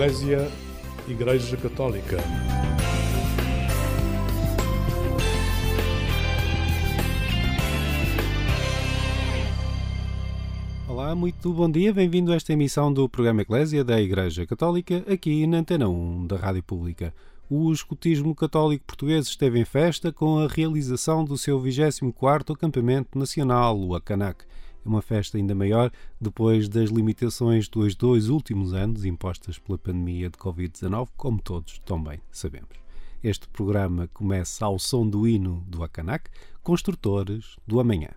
Eclésia Igreja Católica. Olá, muito bom dia, bem-vindo a esta emissão do programa Eclésia da Igreja Católica, aqui na Antena 1 da Rádio Pública. O escutismo católico português esteve em festa com a realização do seu 24º acampamento nacional, o Acanac. É uma festa ainda maior depois das limitações dos dois últimos anos impostas pela pandemia de Covid-19, como todos também sabemos. Este programa começa ao som do hino do Acanac, Construtores do Amanhã.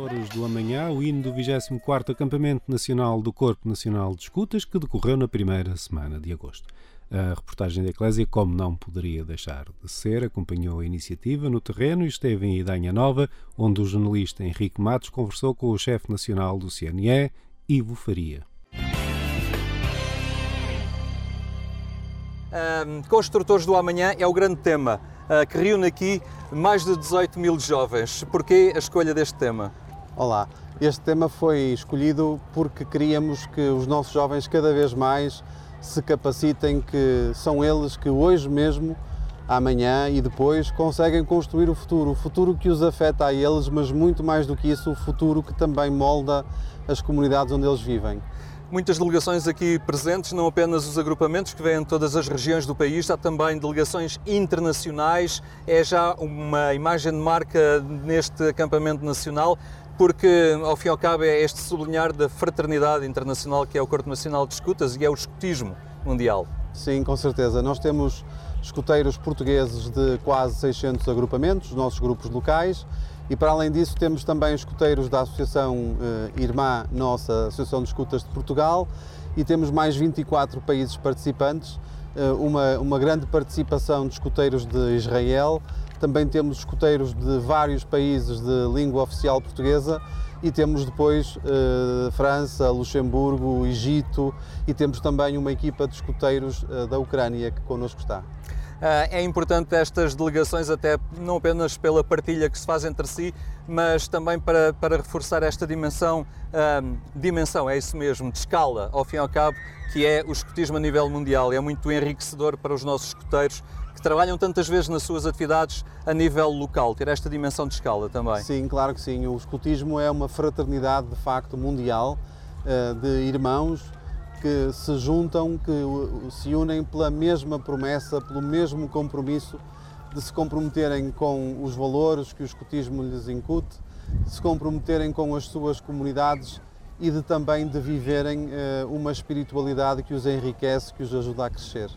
Horas do amanhã, o hino do 24º Acampamento Nacional do Corpo Nacional de Escutas, que decorreu na primeira semana de agosto. A reportagem da Eclésia, como não poderia deixar de ser, acompanhou a iniciativa no terreno e esteve em Idanha Nova, onde o jornalista Henrique Matos conversou com o chefe nacional do CNE, Ivo Faria. Um, Construtores do Amanhã é o grande tema uh, que reúne aqui mais de 18 mil jovens. Porquê a escolha deste tema? Olá, este tema foi escolhido porque queríamos que os nossos jovens cada vez mais se capacitem, que são eles que hoje mesmo, amanhã e depois conseguem construir o futuro, o futuro que os afeta a eles, mas muito mais do que isso, o futuro que também molda as comunidades onde eles vivem. Muitas delegações aqui presentes, não apenas os agrupamentos que vêm de todas as regiões do país, há também delegações internacionais. É já uma imagem de marca neste acampamento nacional, porque ao fim e ao cabo é este sublinhar da fraternidade internacional que é o Corpo Nacional de Escutas e é o escutismo mundial. Sim, com certeza. Nós temos escuteiros portugueses de quase 600 agrupamentos, os nossos grupos locais, e para além disso, temos também escuteiros da Associação eh, Irmã Nossa, Associação de Escutas de Portugal, e temos mais 24 países participantes, eh, uma, uma grande participação de escuteiros de Israel, também temos escuteiros de vários países de língua oficial portuguesa e temos depois eh, França, Luxemburgo, Egito e temos também uma equipa de escuteiros eh, da Ucrânia que connosco está. Ah, é importante estas delegações, até não apenas pela partilha que se faz entre si, mas também para, para reforçar esta dimensão, um, dimensão, é isso mesmo, de escala, ao fim e ao cabo, que é o escotismo a nível mundial. É muito enriquecedor para os nossos escoteiros que trabalham tantas vezes nas suas atividades a nível local, ter esta dimensão de escala também. Sim, claro que sim. O escotismo é uma fraternidade de facto mundial ah, de irmãos que se juntam, que se unem pela mesma promessa, pelo mesmo compromisso de se comprometerem com os valores que o escotismo lhes incute, de se comprometerem com as suas comunidades e de também de viverem uh, uma espiritualidade que os enriquece, que os ajuda a crescer.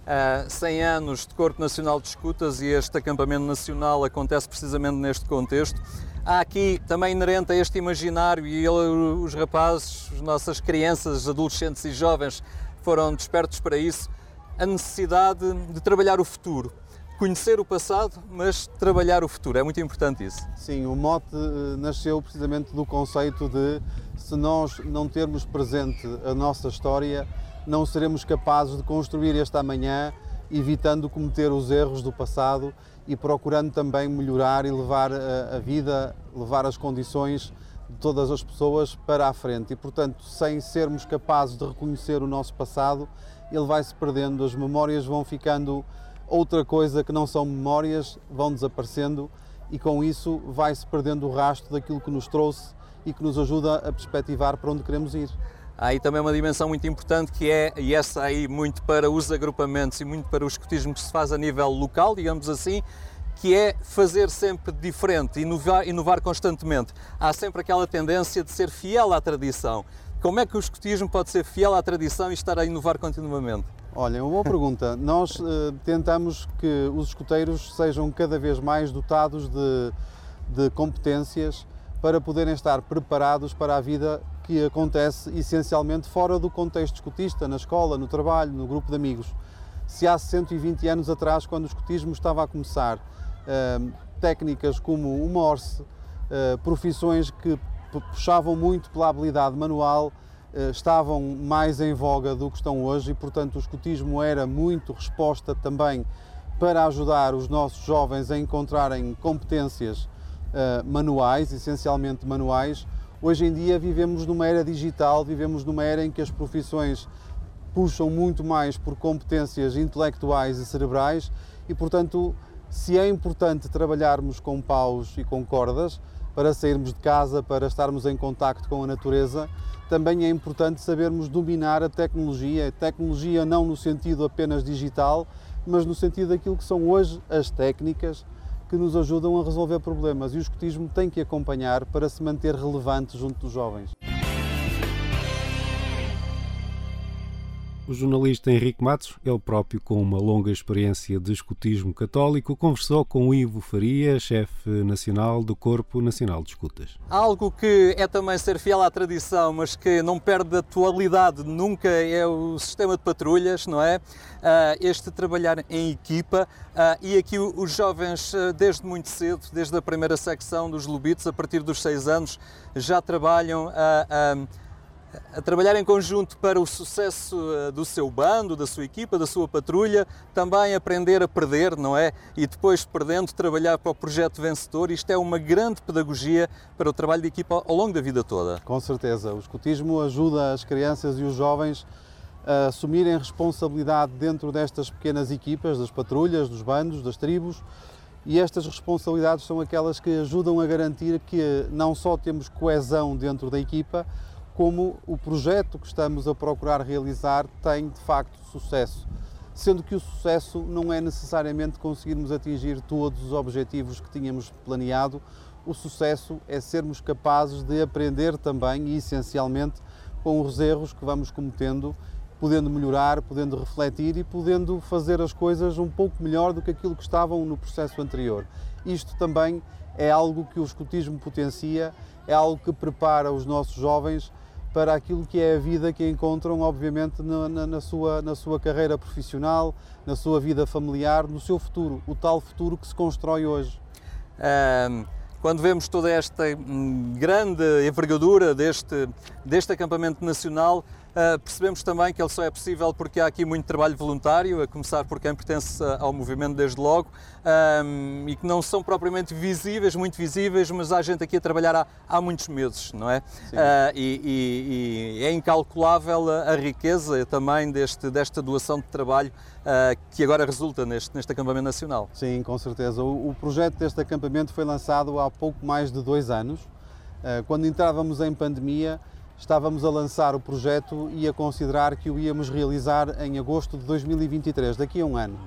Uh, 100 anos de Corpo Nacional de Escutas e este acampamento nacional acontece precisamente neste contexto há aqui também inerente a este imaginário e ele, os rapazes, as nossas crianças, adolescentes e jovens foram despertos para isso, a necessidade de trabalhar o futuro. Conhecer o passado, mas trabalhar o futuro. É muito importante isso. Sim, o mote eh, nasceu precisamente do conceito de se nós não termos presente a nossa história, não seremos capazes de construir este amanhã, evitando cometer os erros do passado e procurando também melhorar e levar a, a vida, levar as condições de todas as pessoas para a frente. E, portanto, sem sermos capazes de reconhecer o nosso passado, ele vai se perdendo, as memórias vão ficando outra coisa que não são memórias, vão desaparecendo e com isso vai-se perdendo o rastro daquilo que nos trouxe e que nos ajuda a perspectivar para onde queremos ir. Há aí também uma dimensão muito importante que é, e essa aí muito para os agrupamentos e muito para o escotismo que se faz a nível local, digamos assim, que é fazer sempre diferente, inovar, inovar constantemente. Há sempre aquela tendência de ser fiel à tradição. Como é que o escotismo pode ser fiel à tradição e estar a inovar continuamente? Olha, uma boa pergunta. Nós uh, tentamos que os escoteiros sejam cada vez mais dotados de, de competências para poderem estar preparados para a vida que acontece essencialmente fora do contexto escotista, na escola, no trabalho, no grupo de amigos. Se há 120 anos atrás, quando o escotismo estava a começar, uh, técnicas como o Morse, uh, profissões que puxavam muito pela habilidade manual, uh, estavam mais em voga do que estão hoje e, portanto, o escotismo era muito resposta também para ajudar os nossos jovens a encontrarem competências manuais, essencialmente manuais, Hoje em dia vivemos numa era digital, vivemos numa era em que as profissões puxam muito mais por competências intelectuais e cerebrais e, portanto, se é importante trabalharmos com paus e com cordas para sairmos de casa, para estarmos em contacto com a natureza, também é importante sabermos dominar a tecnologia. A tecnologia não no sentido apenas digital, mas no sentido daquilo que são hoje as técnicas, que nos ajudam a resolver problemas e o escotismo tem que acompanhar para se manter relevante junto dos jovens. O jornalista Henrique Matos, ele próprio com uma longa experiência de escutismo católico, conversou com Ivo Faria, chefe nacional do Corpo Nacional de Escutas. Algo que é também ser fiel à tradição, mas que não perde atualidade nunca é o sistema de patrulhas, não é? Ah, este trabalhar em equipa ah, e aqui os jovens, ah, desde muito cedo, desde a primeira secção dos Lubitos, a partir dos seis anos, já trabalham a, a, trabalhar em conjunto para o sucesso eh, do seu bando, da sua equipa, da sua patrulha, também aprender a perder, não é? E depois, perdendo, trabalhar para o projeto vencedor. Isto é uma grande pedagogia para o trabalho de equipa ao longo da vida toda. Com certeza. O escutismo ajuda as crianças e os jovens a assumirem responsabilidade dentro destas pequenas equipas, das patrulhas, dos bandos, das tribos, e estas responsabilidades são aquelas que ajudam a garantir que não só temos coesão dentro da equipa, como o projeto que estamos a procurar realizar tem de facto sucesso. Sendo que o sucesso não é necessariamente conseguirmos atingir todos os objetivos que tínhamos planeado, o sucesso é sermos capazes de aprender também e essencialmente com os erros que vamos cometendo podendo melhorar, podendo refletir e podendo fazer as coisas um pouco melhor do que aquilo que estavam no processo anterior. Isto também é algo que o escutismo potencia, é algo que prepara os nossos jovens para aquilo que é a vida que encontram, obviamente, na, na, na, sua, na sua carreira profissional, na sua vida familiar, no seu futuro, o tal futuro que se constrói hoje. Um, quando vemos toda esta hum, grande envergadura deste, deste acampamento nacional, Uh, percebemos também que ele só é possível porque há aqui muito trabalho voluntário, a começar por quem pertence ao movimento desde logo, um, e que não são propriamente visíveis, muito visíveis, mas há gente aqui a trabalhar há, há muitos meses, não é? Uh, e, e, e, é incalculável a, a, riqueza também deste, desta doação de trabalho uh, que agora resulta neste, neste acampamento nacional. Sim, com certeza. O, o projeto deste acampamento foi lançado há pouco mais de dois anos. quando entrávamos em pandemia, estávamos a lançar o projeto e a considerar que o íamos realizar em agosto de 2023, daqui a um ano,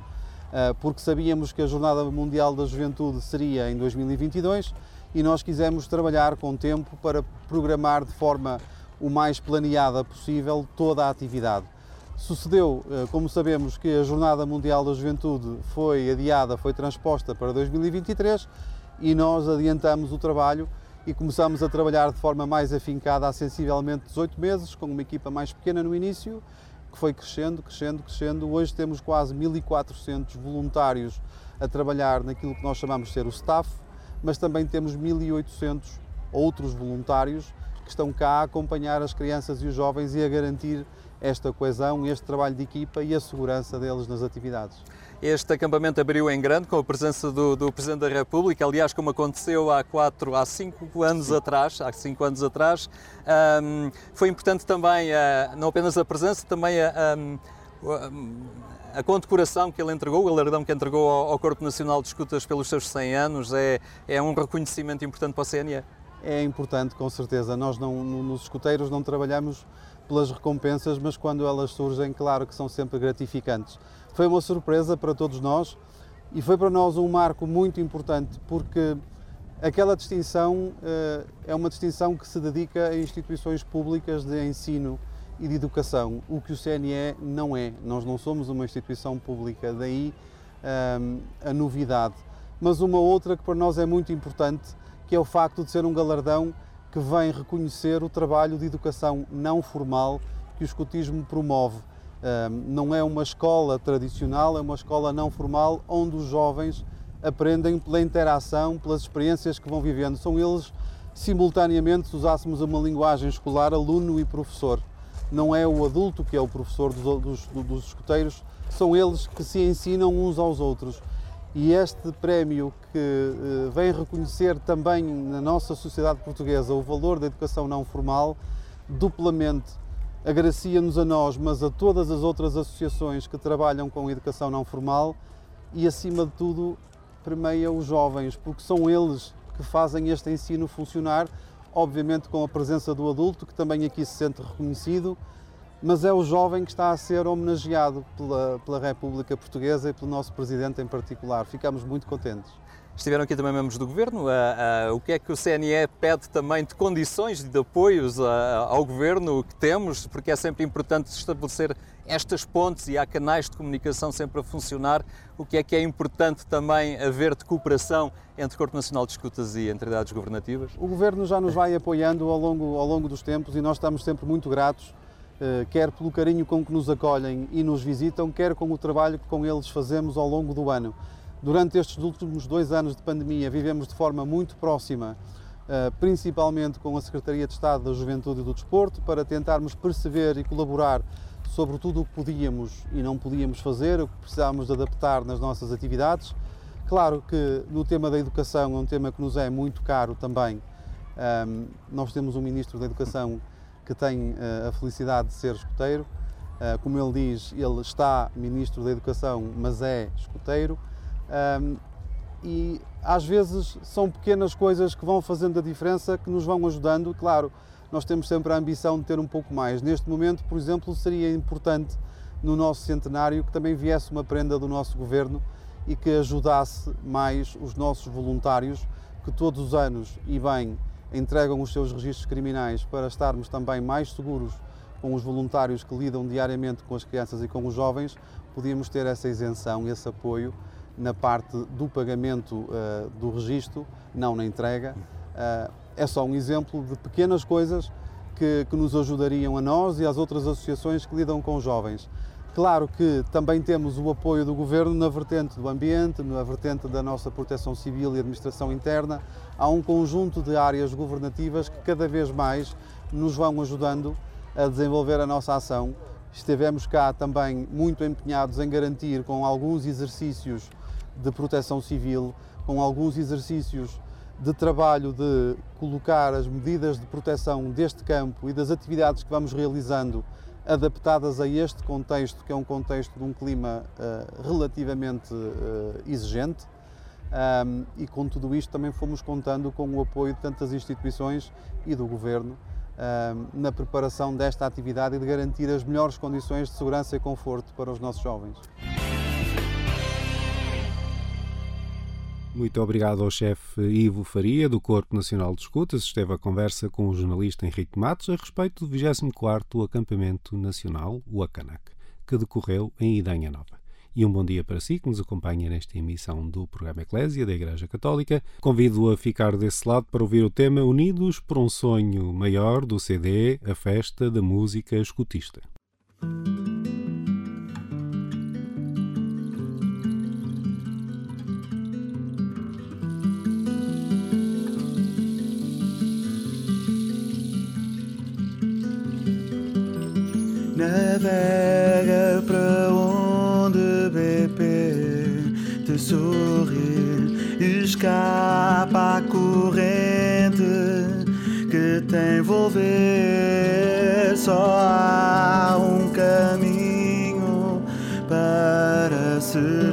ah, porque sabíamos que a Jornada Mundial da Juventude seria em 2022 e nós quisemos trabalhar com tempo para programar de forma o mais planeada possível toda a atividade. Sucedeu, ah, como sabemos, que a Jornada Mundial da Juventude foi adiada, foi transposta para 2023 e nós adiantamos o trabalho e começamos a trabalhar de forma mais afincada há sensivelmente 18 meses, com uma equipa mais pequena no início, que foi crescendo, crescendo, crescendo. Hoje temos quase 1.400 voluntários a trabalhar naquilo que nós chamamos de ser o staff, mas também temos 1.800 outros voluntários que estão cá a acompanhar as crianças e os jovens e a garantir esta coesão, este trabalho de equipa e a segurança deles nas atividades. Este acampamento abriu em grande com a presença do, do, Presidente da República, aliás, como aconteceu há quatro, há cinco anos Sim. atrás, há cinco anos atrás. Um, foi importante também, uh, não apenas a presença, também a, um, a condecoração que ele entregou, o galardão que entregou ao, ao, Corpo Nacional de Escutas pelos seus 100 anos, é, é um reconhecimento importante para o CNE. É importante, com certeza. Nós não, nos escuteiros não trabalhamos pelas recompensas, mas quando elas surgem, claro que são sempre gratificantes. Foi uma surpresa para todos nós e foi para nós um marco muito importante porque aquela distinção uh, é uma distinção que se dedica a instituições públicas de ensino e de educação, o que o CNE não é. Nós não somos uma instituição pública, daí eh, a novidade. Mas uma outra que para nós é muito importante, que é o facto de ser um galardão que vem reconhecer o trabalho de educação não formal que o escotismo promove não é uma escola tradicional, é uma escola não formal onde os jovens aprendem pela interação, pelas experiências que vão vivendo. São eles, simultaneamente, se usássemos uma linguagem escolar, aluno e professor. Não é o adulto que é o professor dos, dos, dos escuteiros, são eles que se ensinam uns aos outros. E este prémio que uh, vem reconhecer também na nossa sociedade portuguesa o valor da educação não formal, duplamente agracia-nos a nós, mas a todas as outras associações que trabalham com educação não formal e, acima de tudo, permeia os jovens, porque são eles que fazem este ensino funcionar, obviamente com a presença do adulto, que também aqui se sente reconhecido, mas é o jovem que está a ser homenageado pela, pela República Portuguesa e pelo nosso Presidente em particular. Ficamos muito contentes. Estiveram aqui também membros do Governo. o que é que o CNE pede também de condições de apoios ao Governo que temos, porque é sempre importante estabelecer estas pontes e há canais de comunicação sempre a funcionar. O que é que é importante também haver de cooperação entre o Corpo Nacional de Escutas e entidades governativas? O Governo já nos vai apoiando ao longo, ao longo dos tempos e nós estamos sempre muito gratos, quer pelo carinho com que nos acolhem e nos visitam, quer com o trabalho que com eles fazemos ao longo do ano. Durante estes últimos dois anos de pandemia, vivemos de forma muito próxima, eh, principalmente com a Secretaria de Estado da Juventude e do Desporto, para tentarmos perceber e colaborar sobre tudo o que podíamos e não podíamos fazer, o que precisávamos de adaptar nas nossas atividades. Claro que no tema da educação é um tema que nos é muito caro também. Nós temos um Ministro da Educação que tem uh, a felicidade de ser escoteiro. Uh, como ele diz, ele está Ministro da Educação, mas é escoteiro. Um, e às vezes são pequenas coisas que vão fazendo a diferença, que nos vão ajudando. Claro, nós temos sempre a ambição de ter um pouco mais. Neste momento, por exemplo, seria importante no nosso centenário que também viesse uma prenda do nosso governo e que ajudasse mais os nossos voluntários que todos os anos e bem entregam os seus registros criminais para estarmos também mais seguros com os voluntários que lidam diariamente com as crianças e com os jovens, podíamos ter essa isenção, esse apoio na parte do pagamento uh, do registro, não na entrega. Uh, é só um exemplo de pequenas coisas que, que, nos ajudariam a nós e às outras associações que lidam com jovens. Claro que também temos o apoio do Governo na vertente do ambiente, na vertente da nossa proteção civil e administração interna. Há um conjunto de áreas governativas que cada vez mais nos vão ajudando a desenvolver a nossa ação. Estivemos cá também muito empenhados em garantir, com alguns exercícios de proteção civil, com alguns exercícios de trabalho de colocar as medidas de proteção deste campo e das atividades que vamos realizando adaptadas a este contexto, que é um contexto de um clima uh, relativamente uh, exigente. Um, e com tudo isto também fomos contando com o apoio de tantas instituições e do Governo um, na preparação desta atividade e de garantir as melhores condições de segurança e conforto para os nossos jovens. Muito obrigado ao chefe Ivo Faria, do Corpo Nacional de Escutas. Esteve a conversa com o jornalista Henrique Matos a respeito do 24º Acampamento Nacional, o ACANAC, que decorreu em Idanha Nova. E um bom dia para si que nos acompanha nesta emissão do programa Eclésia da Igreja Católica. Convido-o a ficar desse lado para ouvir o tema Unidos por um Sonho Maior do CD A Festa da Música Escutista. Navega para onde BP te sorrir, escapa à corrente que te envolver. Só há um caminho para servir.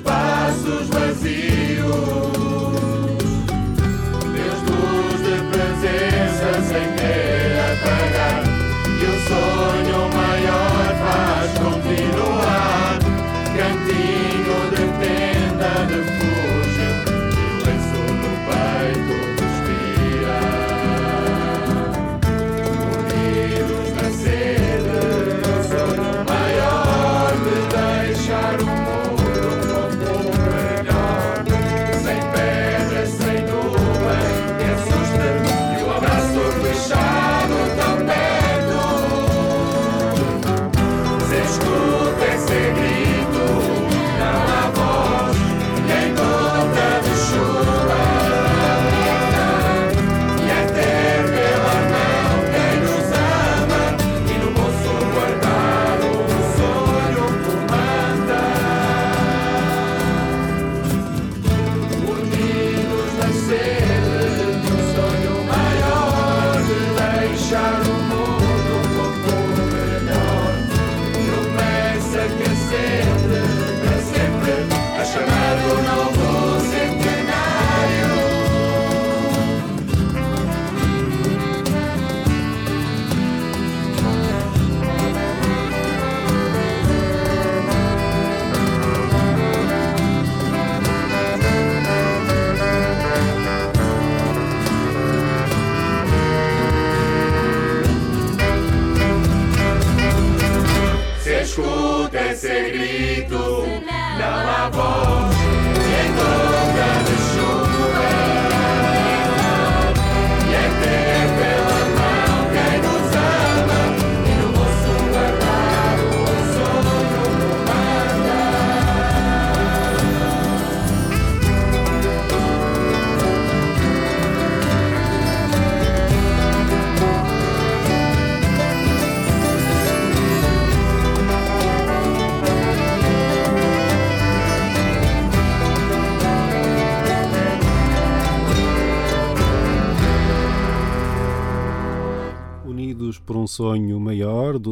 lenço no peito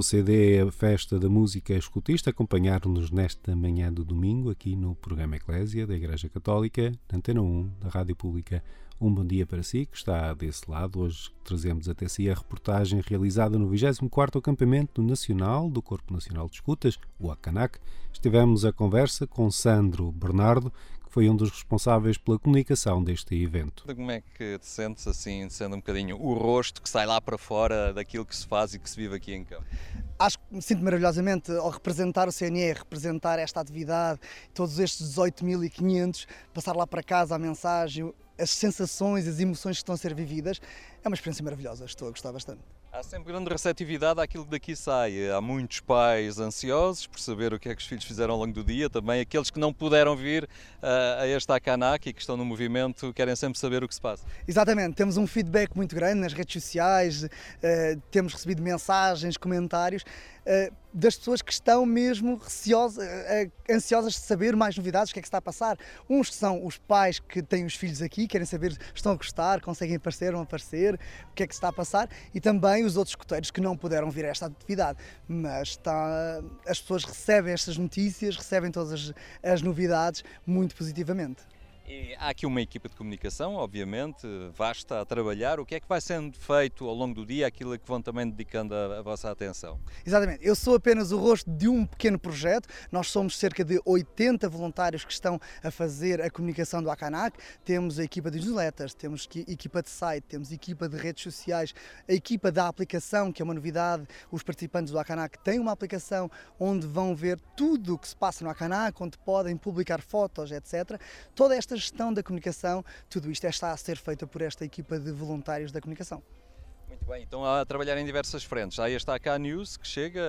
do CD A Festa da Música Escutista, acompanhar-nos nesta manhã do domingo aqui no programa Eclésia da Igreja Católica, Antena 1 da Rádio Pública. Um bom dia para si que está desse lado. Hoje trazemos até si a reportagem realizada no 24º Acampamento Nacional do Corpo Nacional de Escutas, o ACANAC. Estivemos a conversa com Sandro Bernardo, foi um dos responsáveis pela comunicação deste evento. Como é que te sentes assim, sendo um bocadinho o rosto que sai lá para fora daquilo que se faz e que se vive aqui em campo? Acho que me sinto maravilhosamente ao representar o CNE, representar esta atividade, todos estes 18.500, passar lá para casa a mensagem, as sensações, as emoções que estão a ser vividas. É uma experiência maravilhosa, estou a gostar bastante. Há sempre grande receptividade àquilo que daqui sai. Há muitos pais ansiosos por saber o que é que os filhos fizeram ao longo do dia, também aqueles que não puderam vir uh, a este Akanak e que estão no movimento querem sempre saber o que se passa. Exatamente, temos um feedback muito grande nas redes sociais, uh, temos recebido mensagens, comentários das pessoas que estão mesmo receosas, ansiosas de saber mais novidades, o que é que está a passar. Uns são os pais que têm os filhos aqui, querem saber, estão a gostar, conseguem aparecer, não aparecer, o que é que está a passar, e também os outros escuteiros que não puderam vir a esta atividade. Mas está, as pessoas recebem estas notícias, recebem todas as, as novidades muito positivamente. E há aqui uma equipa de comunicação, obviamente, vasta a trabalhar. O que é que vai sendo feito ao longo do dia, aquilo a que vão também dedicando a, a, vossa atenção? Exatamente. Eu sou apenas o rosto de um pequeno projeto. Nós somos cerca de 80 voluntários que estão a fazer a comunicação do Akanak. Temos a equipa de newsletters, temos equipa de site, temos equipa de redes sociais, a equipa da aplicação, que é uma novidade. Os participantes do Akanak têm uma aplicação onde vão ver tudo o que se passa no Akanak, onde podem publicar fotos, etc. Toda esta gestão da comunicação, tudo isto está a ser feito por esta equipa de voluntários da comunicação. Muito bem, então a trabalhar em diversas frentes. Está a K News que chega.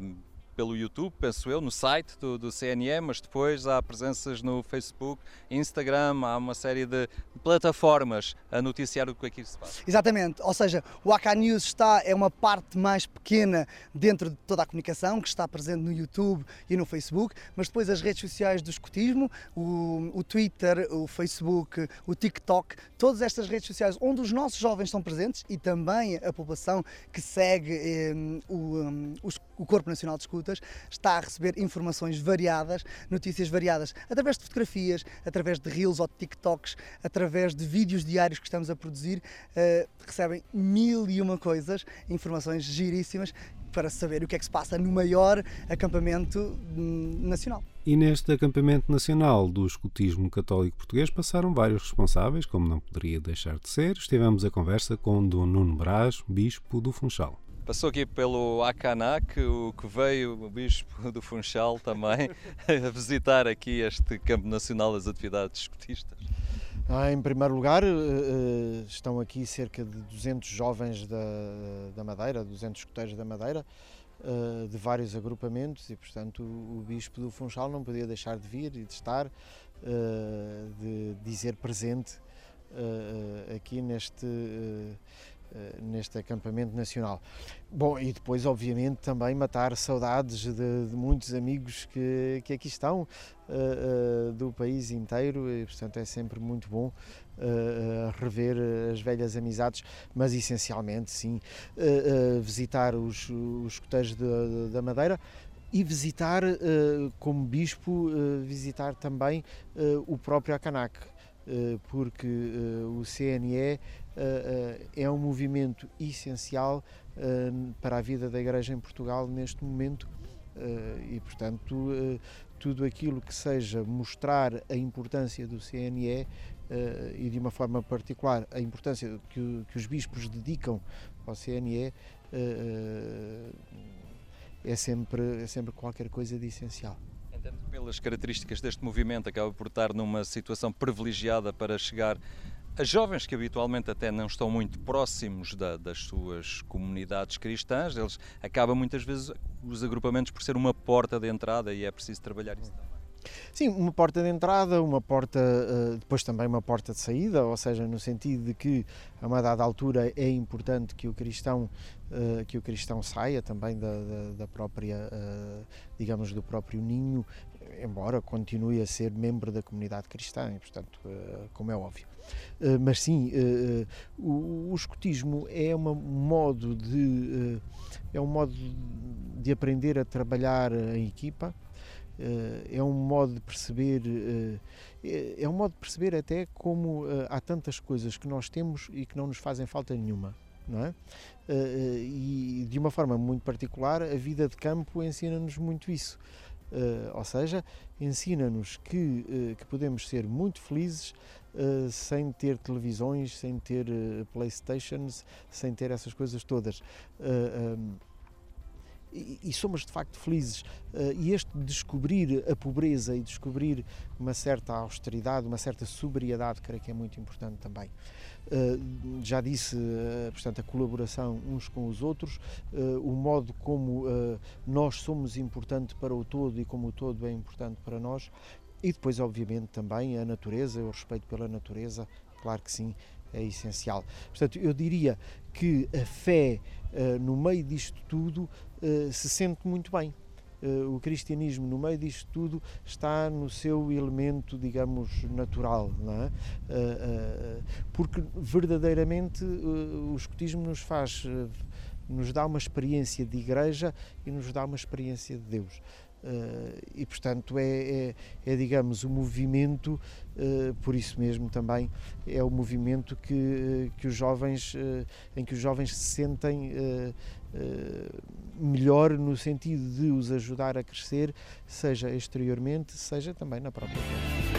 Uh pelo YouTube, penso eu, no site do, do CNE, mas depois há presenças no Facebook, Instagram, há uma série de plataformas a noticiar o que aqui se passa. Exatamente, ou seja, o AK News está, é uma parte mais pequena dentro de toda a comunicação, que está presente no YouTube e no Facebook, mas depois as redes sociais do escotismo, o, o Twitter, o Facebook, o TikTok, todas estas redes sociais onde os nossos jovens estão presentes e também a população que segue eh, o, um, o Corpo Nacional de Escuta está a receber informações variadas, notícias variadas, através de fotografias, através de reels ou de TikToks, através de vídeos diários que estamos a produzir, uh, recebem mil e uma coisas, informações giríssimas para saber o que é que se passa no maior acampamento hum, nacional. E neste acampamento nacional do escutismo católico português passaram vários responsáveis, como não poderia deixar de ser. Estivemos a conversa com Dom Nuno Brás, bispo do Funchal. Passou aqui pelo Acanac, o que veio o Bispo do Funchal também a visitar aqui este Campo Nacional das Atividades Escotistas. Ah, em primeiro lugar, eh, eh, estão aqui cerca de 200 jovens da, da Madeira, 200 escoteiros da Madeira, eh, de vários agrupamentos e, portanto, o Bispo do Funchal não podia deixar de vir e de estar, de dizer presente aqui neste neste acampamento nacional. Bom, e depois, obviamente, também matar saudades de, de muitos amigos que, que aqui estão uh, uh, do país inteiro e, portanto, é sempre muito bom uh, rever as velhas amizades, mas essencialmente, sim, visitar os, os escoteiros da Madeira e visitar, como bispo, visitar também o próprio Acanac porque o CNE eh, eh, é um movimento essencial eh, para a vida da Igreja em Portugal neste momento e, portanto, tudo aquilo que seja mostrar a importância do CNE e, de uma forma particular, a importância que os bispos dedicam ao CNE é sempre, é sempre qualquer coisa de essencial. Que pelas características deste movimento acaba por estar numa situação privilegiada para chegar as jovens que habitualmente até não estão muito próximos da, das suas comunidades cristãs, eles acabam muitas vezes os agrupamentos por ser uma porta de entrada e é preciso trabalhar isso também. Sim, uma porta de entrada, uma porta, eh, depois também uma porta de saída, ou seja, no sentido de que a uma dada altura é importante que o cristão, eh, que o cristão saia também da, da, da própria, eh, digamos, do próprio ninho, embora continue a ser membro da comunidade cristã, e, portanto, como é óbvio. Mas sim, o, escotismo é um modo de é um modo de aprender a trabalhar em equipa, é um modo de perceber é, é um modo de perceber até como há tantas coisas que nós temos e que não nos fazem falta nenhuma não é? e de uma forma muito particular a vida de campo ensina-nos muito isso ou seja, ensina-nos que, que podemos ser muito felizes sem ter televisões, sem ter playstations, sem ter essas coisas todas e, somos de facto felizes. Uh, e este descobrir a pobreza e descobrir uma certa austeridade, uma certa sobriedade, creio que é muito importante também. Uh, já disse, uh, portanto, a colaboração uns com os outros, o modo como nós somos importantes para o todo e como o todo é importante para nós, e depois, obviamente, também a natureza, o respeito pela natureza, claro que sim, é essencial. Portanto, eu diria que a fé no meio disto tudo eh, se sente muito bem. Uh, o cristianismo, no meio disto tudo, está no seu elemento, digamos, natural, é? Uh, porque verdadeiramente o escotismo nos faz, nos dá uma experiência de igreja e nos dá uma experiência de Deus. E portanto é, é, é, digamos o movimento por isso mesmo também é o movimento que, que os jovens em que os jovens se sentem melhor no sentido de os ajudar a crescer seja exteriormente seja também na própria vida.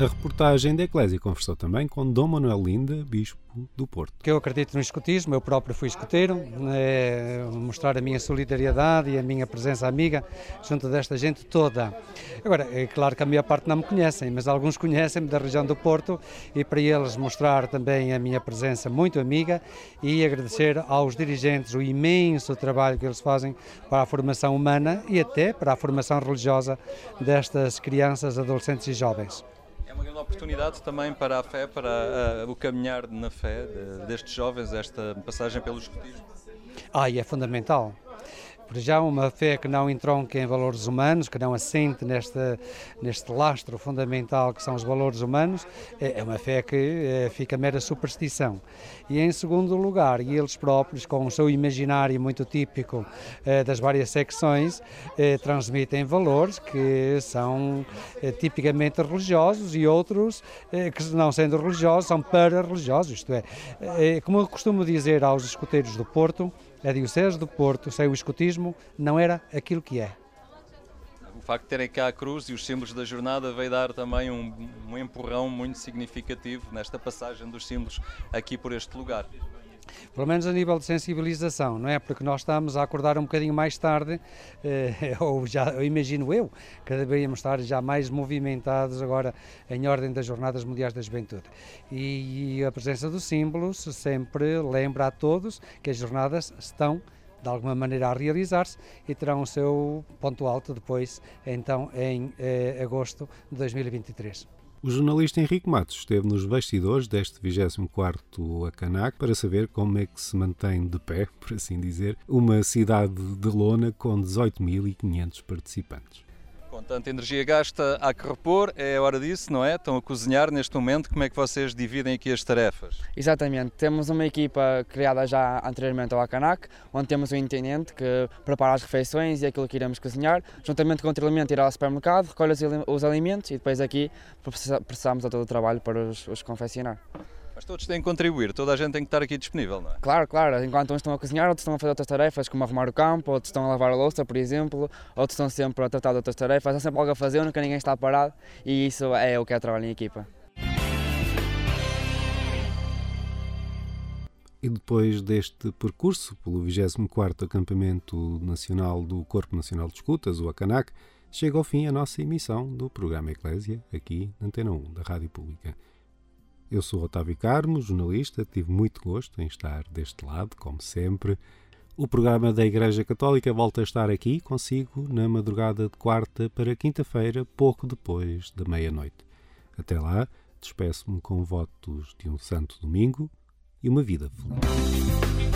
A reportagem da Eclésia conversou também com Dom Manuel Linda, Bispo do Porto. Que eu acredito no escutismo, eu próprio fui escuteiro, é mostrar a minha solidariedade e a minha presença amiga junto desta gente toda. Agora, é claro que a minha parte não me conhecem, mas alguns conhecem-me da região do Porto e para eles mostrar também a minha presença muito amiga e agradecer aos dirigentes o imenso trabalho que eles fazem para a formação humana e até para a formação religiosa destas crianças, adolescentes e jovens. É uma grande oportunidade também para a fé, para uh, o caminhar na fé de, destes jovens, esta passagem pelo escotismo. Ah, e é fundamental por já uma fé que não entronca em valores humanos, que não assente neste, neste lastro fundamental que são os valores humanos, é, é uma fé que é, fica mera superstição. E em segundo lugar, e eles próprios, com o seu imaginário muito típico é, das várias secções, transmitem valores que são tipicamente religiosos e outros que, não sendo religiosos, são para-religiosos. Isto é, como eu costumo dizer aos escuteiros do Porto, a Diocese do Porto, sem o escotismo, não era aquilo que é. O facto de terem cá a cruz e os símbolos da jornada veio dar também um, um empurrão muito significativo nesta passagem dos símbolos aqui por este lugar. Pelo menos a nível de sensibilização, não é? Porque nós estamos a acordar um bocadinho mais tarde, eh, ou já, eu imagino eu, que deveríamos estar já mais movimentados agora em ordem das Jornadas Mundiais da Juventude. E, e a presença dos símbolos sempre lembra a todos que as jornadas estão de alguma maneira a realizar-se e terão o seu ponto alto depois, então em eh, agosto de 2023. O jornalista Henrique Matos esteve nos bastidores deste 24º Acanac para saber como é que se mantém de pé, por assim dizer, uma cidade de lona com 18.500 participantes. Com tanta energia gasta, há que repor, é hora disso, não é? Estão a cozinhar neste momento, como é que vocês dividem aqui as tarefas? Exatamente, temos uma equipa criada já anteriormente ao Acanac, onde temos um intendente que prepara as refeições e aquilo que iremos cozinhar, juntamente com o treinamento irá ao supermercado, recolhe os alimentos e depois aqui processamos todo o trabalho para os, os confeccionar. Mas todos têm que contribuir, toda a gente tem que estar aqui disponível, não é? Claro, claro. Enquanto uns estão a cozinhar, outros estão a fazer outras tarefas, como arrumar o campo, outros estão a lavar a louça, por exemplo, outros estão sempre a tratar de outras tarefas. Há sempre algo a fazer, nunca ninguém está parado e isso é o que é trabalho em equipa. E depois deste percurso pelo 24º Acampamento Nacional do Corpo Nacional de Escutas, o ACANAC, chega ao fim a nossa emissão do programa Eclésia, aqui na Antena 1 da Rádio Pública. Eu sou Otávio Carmo, jornalista, tive muito gosto em estar deste lado, como sempre. O programa da Igreja Católica volta a estar aqui consigo na madrugada de quarta para quinta-feira, pouco depois da meia-noite. Até lá, despeço-me com votos de um santo domingo e uma vida feliz.